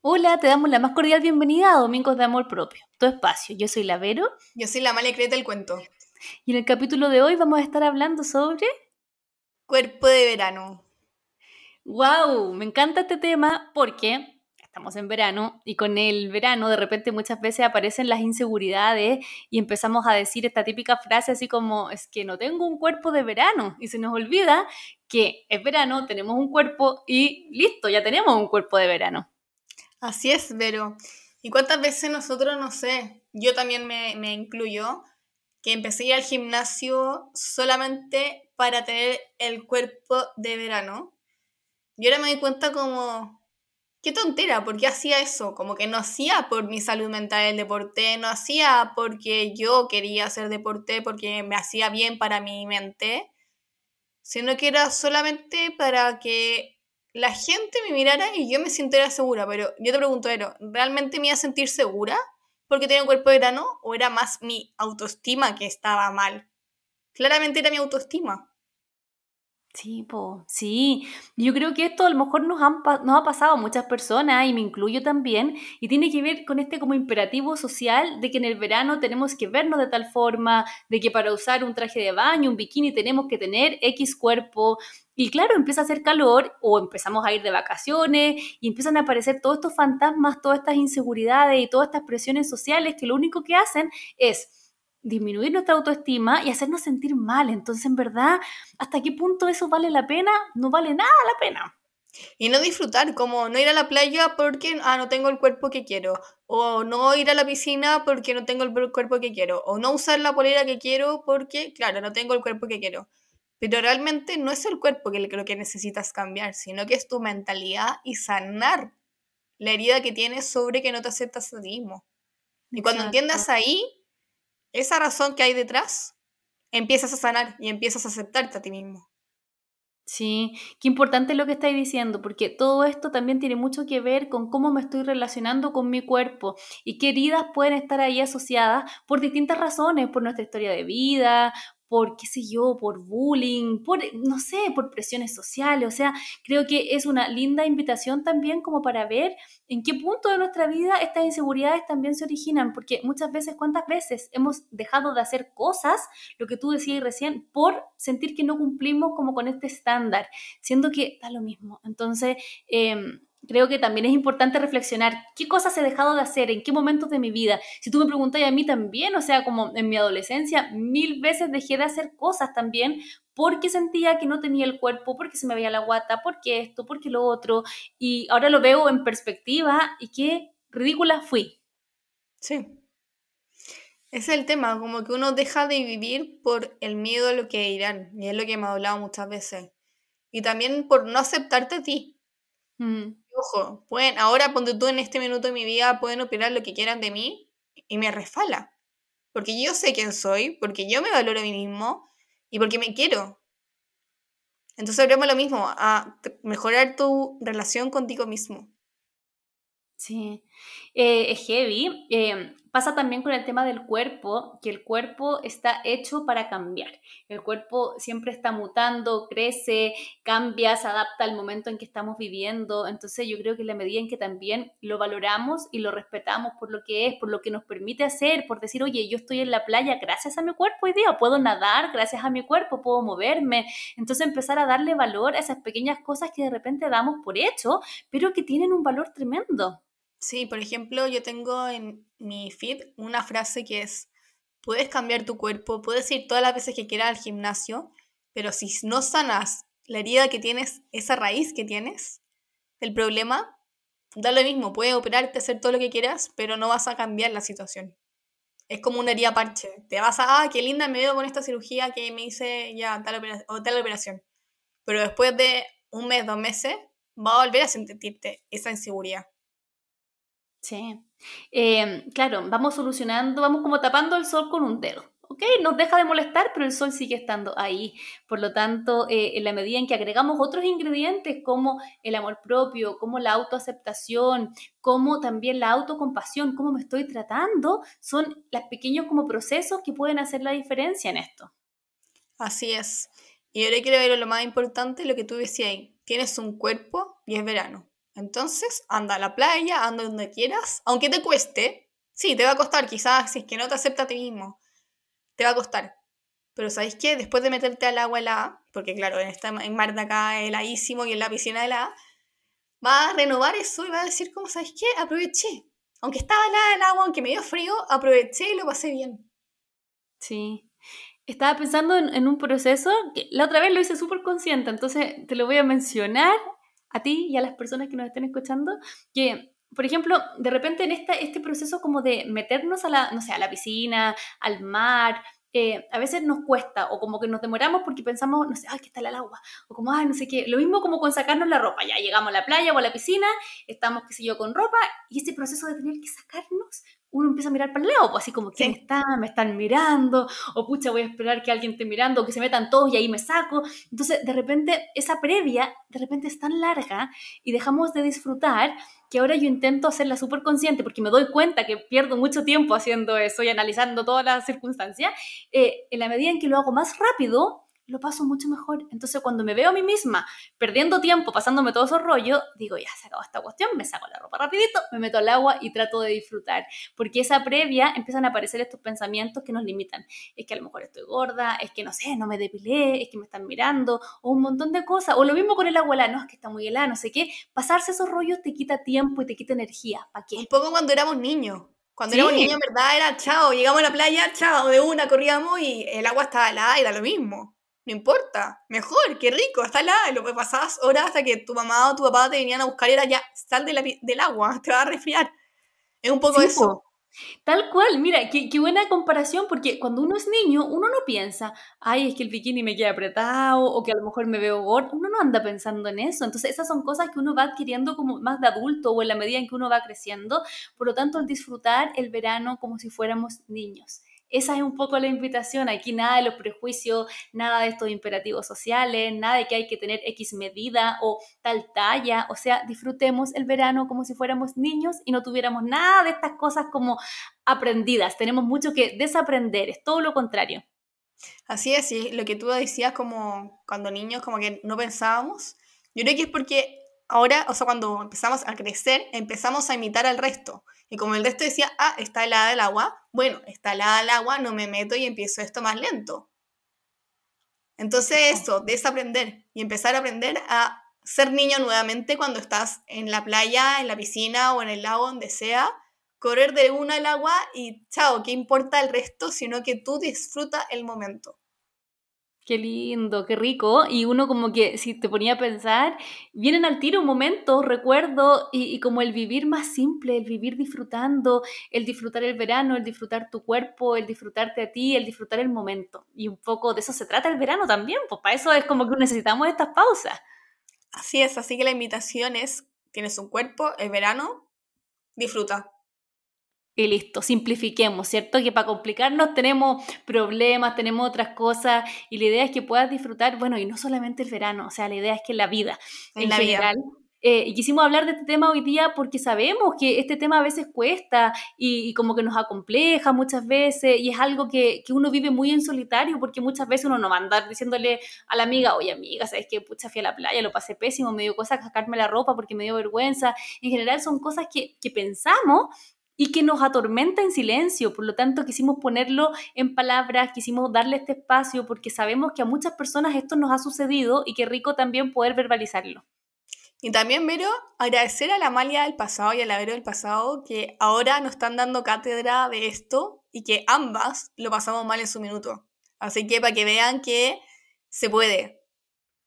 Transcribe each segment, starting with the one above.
Hola, te damos la más cordial bienvenida a Domingos de Amor Propio, tu espacio. Yo soy la Vero. Yo soy la Male Creta del cuento. Y en el capítulo de hoy vamos a estar hablando sobre... Cuerpo de verano. ¡Wow! Me encanta este tema porque estamos en verano y con el verano de repente muchas veces aparecen las inseguridades y empezamos a decir esta típica frase así como es que no tengo un cuerpo de verano y se nos olvida que es verano, tenemos un cuerpo y listo, ya tenemos un cuerpo de verano. Así es, Vero. ¿Y cuántas veces nosotros, no sé, yo también me, me incluyo, que empecé a ir al gimnasio solamente para tener el cuerpo de verano? Y ahora me doy cuenta como, qué tontera, ¿por qué hacía eso? Como que no hacía por mi salud mental el deporte, no hacía porque yo quería hacer deporte, porque me hacía bien para mi mente, sino que era solamente para que la gente me mirara y yo me sintiera segura, pero yo te pregunto, Ero, ¿realmente me iba a sentir segura porque tenía un cuerpo de verano o era más mi autoestima que estaba mal? Claramente era mi autoestima. Sí, po, sí. Yo creo que esto a lo mejor nos, han, nos ha pasado a muchas personas y me incluyo también y tiene que ver con este como imperativo social de que en el verano tenemos que vernos de tal forma, de que para usar un traje de baño, un bikini tenemos que tener X cuerpo, y claro, empieza a hacer calor o empezamos a ir de vacaciones y empiezan a aparecer todos estos fantasmas, todas estas inseguridades y todas estas presiones sociales que lo único que hacen es disminuir nuestra autoestima y hacernos sentir mal. Entonces, en verdad, ¿hasta qué punto eso vale la pena? No vale nada la pena. Y no disfrutar, como no ir a la playa porque ah, no tengo el cuerpo que quiero, o no ir a la piscina porque no tengo el cuerpo que quiero, o no usar la polera que quiero porque, claro, no tengo el cuerpo que quiero. Pero realmente no es el cuerpo que lo que necesitas cambiar, sino que es tu mentalidad y sanar la herida que tienes sobre que no te aceptas a ti mismo. Y cuando entiendas ahí esa razón que hay detrás, empiezas a sanar y empiezas a aceptarte a ti mismo. Sí, qué importante lo que estáis diciendo, porque todo esto también tiene mucho que ver con cómo me estoy relacionando con mi cuerpo y qué heridas pueden estar ahí asociadas por distintas razones, por nuestra historia de vida, por, qué sé yo, por bullying, por, no sé, por presiones sociales. O sea, creo que es una linda invitación también como para ver en qué punto de nuestra vida estas inseguridades también se originan, porque muchas veces, ¿cuántas veces hemos dejado de hacer cosas, lo que tú decías recién, por sentir que no cumplimos como con este estándar, siendo que da lo mismo? Entonces, eh, creo que también es importante reflexionar qué cosas he dejado de hacer, en qué momentos de mi vida. Si tú me preguntas a mí también, o sea, como en mi adolescencia, mil veces dejé de hacer cosas también porque sentía que no tenía el cuerpo, porque se me veía la guata, porque esto, porque lo otro, y ahora lo veo en perspectiva y qué ridícula fui. Sí. Es el tema, como que uno deja de vivir por el miedo a lo que dirán, y es lo que me ha hablado muchas veces. Y también por no aceptarte a ti. Mm ojo, pueden, ahora ponte tú en este minuto de mi vida, pueden opinar lo que quieran de mí y me resfala. Porque yo sé quién soy, porque yo me valoro a mí mismo y porque me quiero. Entonces hablemos lo mismo, a mejorar tu relación contigo mismo. Sí, eh, es heavy. Eh, pasa también con el tema del cuerpo, que el cuerpo está hecho para cambiar. El cuerpo siempre está mutando, crece, cambia, se adapta al momento en que estamos viviendo. Entonces yo creo que la medida en que también lo valoramos y lo respetamos por lo que es, por lo que nos permite hacer, por decir, oye, yo estoy en la playa gracias a mi cuerpo hoy día, puedo nadar gracias a mi cuerpo, puedo moverme. Entonces empezar a darle valor a esas pequeñas cosas que de repente damos por hecho, pero que tienen un valor tremendo. Sí, por ejemplo, yo tengo en mi feed una frase que es, puedes cambiar tu cuerpo, puedes ir todas las veces que quieras al gimnasio, pero si no sanas la herida que tienes, esa raíz que tienes, el problema, da lo mismo, puedes operarte, hacer todo lo que quieras, pero no vas a cambiar la situación. Es como una herida parche. Te vas a, ah, qué linda me veo con esta cirugía que me hice ya tal, o tal operación. Pero después de un mes, dos meses, va a volver a sentirte esa inseguridad. Sí. Em, claro, vamos solucionando, vamos como tapando el sol con un dedo. ¿ok? Nos deja de molestar, pero el sol sigue estando ahí. Por lo tanto, eh, en la medida en que agregamos otros ingredientes como el amor propio, como la autoaceptación, como también la autocompasión, cómo me estoy tratando, son los pequeños como procesos que pueden hacer la diferencia en esto. Así es. Y ahora quiero ver lo más importante, lo que tú decías ahí. Tienes un cuerpo y es verano. Entonces, anda a la playa, anda donde quieras, aunque te cueste. Sí, te va a costar, quizás, si es que no te acepta a ti mismo, te va a costar. Pero ¿sabéis qué? Después de meterte al agua helada, porque claro, en esta en mar de acá heladísimo y en la piscina helada, va a renovar eso y va a decir, como, ¿sabéis qué? Aproveché. Aunque estaba helada el agua, aunque me dio frío, aproveché y lo pasé bien. Sí. Estaba pensando en, un proceso que la otra vez lo hice súper consciente, entonces te lo voy a mencionar a ti y a las personas que nos estén escuchando, que por ejemplo, de repente en esta, este proceso como de meternos a la, no sé, a la piscina, al mar, eh, a veces nos cuesta o como que nos demoramos porque pensamos, no sé, ay, que está el agua, o como, ay, no sé qué. Lo mismo como con sacarnos la ropa, ya llegamos a la playa o a la piscina, estamos, qué sé yo, con ropa, y ese proceso de tener que sacarnos uno empieza a mirar para el lado, pues así como, ¿quién está? ¿Me están mirando? O pucha, voy a esperar que alguien esté mirando, o que se metan todos y ahí me saco. Entonces, de repente, esa previa, de repente es tan larga y dejamos de disfrutar que ahora yo intento hacerla súper consciente porque me doy cuenta que pierdo mucho tiempo haciendo eso y analizando todas las circunstancias. Eh, en la medida en que lo hago más rápido, lo paso mucho mejor. Entonces, cuando me veo a mí misma perdiendo tiempo, pasándome todo esos rollos, digo, ya se acabó esta cuestión, me saco la ropa rapidito, me meto al agua y trato de disfrutar. Porque esa previa empiezan a aparecer estos pensamientos que nos limitan. Es que a lo mejor estoy gorda, es que no sé, no me depilé, es que me están mirando, o un montón de cosas. O lo mismo con el agua helada, no, es que está muy helada, no sé qué. Pasarse esos rollos te quita tiempo y te quita energía. ¿Para qué? Un poco cuando éramos niños. Cuando éramos niños, en verdad, era chao, llegamos a la playa, chao, de una corríamos y el agua estaba helada y era lo mismo no importa, mejor, qué rico, está la, lo que pasabas horas hasta que tu mamá o tu papá te venían a buscar y era ya, sal del agua, te va a resfriar. Es un poco eso. Tal cual, mira, qué, qué, buena comparación, porque cuando uno es niño, uno no piensa, ay, es que el bikini me queda apretado, o que a lo mejor me veo gordo, uno no anda pensando en eso. Entonces, esas son cosas que uno va adquiriendo como más de adulto o en la medida en que uno va creciendo. Por lo tanto, el disfrutar el verano como si fuéramos niños. Esa es un poco la invitación. Aquí nada de los prejuicios, nada de estos imperativos sociales, nada de que hay que tener X medida o tal talla. O sea, disfrutemos el verano como si fuéramos niños y no tuviéramos nada de estas cosas como aprendidas. Tenemos mucho que desaprender, es todo lo contrario. Así es. Lo que tú decías como cuando niños como que no pensábamos. Yo creo que es porque ahora, o sea, cuando empezamos a crecer, empezamos a imitar al resto. Y como el resto decía, ah, está helada el agua, bueno, está helada el agua, no me meto y empiezo esto más lento. Entonces eso, desaprender y empezar a aprender a ser niño nuevamente cuando estás en la playa, en la piscina o en el lago, donde sea, correr de una al agua y chao, ¿qué importa el resto? Sino que tú disfruta el momento. Qué lindo, qué rico. Y uno como que si te ponía a pensar, vienen al tiro momentos, recuerdo, y, y, como el vivir más simple, el vivir disfrutando, el disfrutar el verano, el disfrutar tu cuerpo, el disfrutarte a ti, el disfrutar el momento. Y un poco de eso se trata el verano también, pues para eso es como que necesitamos estas pausas. Así es, así que la invitación es, tienes un cuerpo, el verano, disfruta y listo, simplifiquemos, ¿cierto? Que para complicarnos tenemos problemas, tenemos otras cosas y la idea es que puedas disfrutar, bueno, y no solamente el verano, o sea, la idea es que la vida en, la general. Eh, y quisimos hablar de este tema hoy día porque sabemos que este tema a veces cuesta y, como que nos acompleja muchas veces y es algo que, que, uno vive muy en solitario porque muchas veces uno no va a andar diciéndole a la amiga, oye amiga, ¿sabes qué? Pucha, fui a la playa, lo pasé pésimo, me dio cosa sacarme la ropa porque me dio vergüenza. En general son cosas que, que pensamos y que nos atormenta en silencio. Por lo tanto, quisimos ponerlo en palabras, quisimos darle este espacio porque sabemos que a muchas personas esto nos ha sucedido y que rico también poder verbalizarlo. Y también, Vero, agradecer a la Amalia del pasado y a la Vero del pasado que ahora nos están dando cátedra de esto y que ambas lo pasamos mal en su minuto. Así que para que vean que se puede,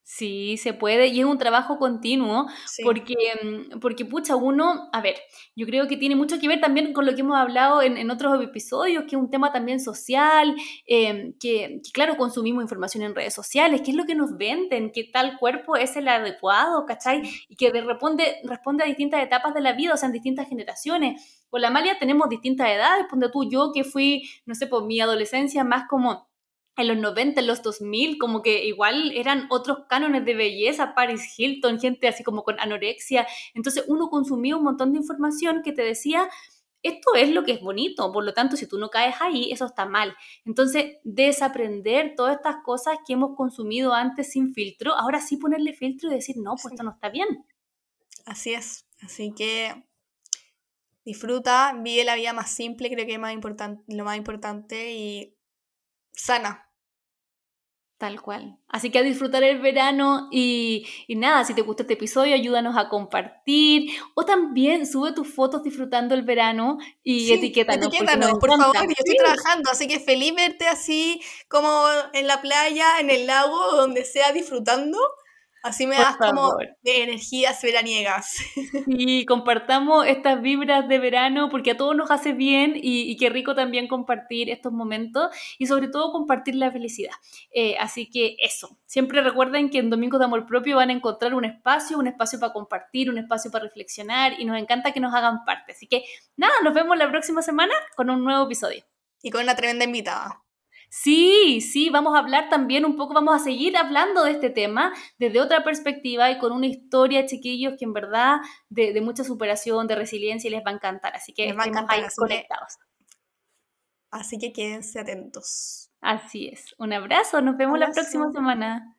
Sí, se puede y es un trabajo continuo porque, mm, porque, pucha, uno, a ver, yo creo que tiene mucho que ver también con lo que hemos hablado en, en otros episodios, que es un tema también social, em, que, claro, consumimos información en redes sociales, que es lo que nos venden, que tal cuerpo es el adecuado, ¿cachai? Y que de responde, responde a distintas etapas de la vida, o sea, en distintas generaciones. Con la Malia tenemos distintas edades, ponte tú, yo que fui, no sé, por mi adolescencia más como en los 90, en los 2000, como que igual eran otros cánones de belleza, Paris Hilton, gente así como con anorexia. Entonces uno consumía un montón de información que te decía, esto es lo que es bonito, por lo tanto, si tú no caes ahí, eso está mal. Entonces, desaprender todas estas cosas que hemos consumido antes sin filtro, ahora sí ponerle filtro y decir, no, pues esto no está bien. Así es. Así que disfruta, vive la vida más simple, creo que es más importante, lo más importante, y sana. Tal cual. Así que a disfrutar el verano y, nada, si te gusta este episodio, ayúdanos a compartir o también sube tus fotos disfrutando el verano y sí, etiquétanos. Etiquétanos, por favor, yo estoy trabajando, así que feliz verte así como en la playa, en el lago, donde sea, disfrutando. Así me das como de energías veraniegas. Y compartamos estas vibras de verano porque a todos nos hace bien y, qué rico también compartir estos momentos y sobre todo compartir la felicidad. Eh, así que eso, siempre recuerden que en Domingos de Amor Propio van a encontrar un espacio, un espacio para compartir, un espacio para reflexionar y nos encanta que nos hagan parte. Así que nada, nos vemos la próxima semana con un nuevo episodio. Y con una tremenda invitada. Sí, sí, vamos a hablar también un poco, vamos a seguir hablando de este tema desde otra perspectiva y con una historia, chiquillos, que en verdad de, mucha superación, de resiliencia y les va a encantar. Así que estemos ahí conectados. así que quédense atentos. Así es. Un abrazo, nos vemos la próxima semana.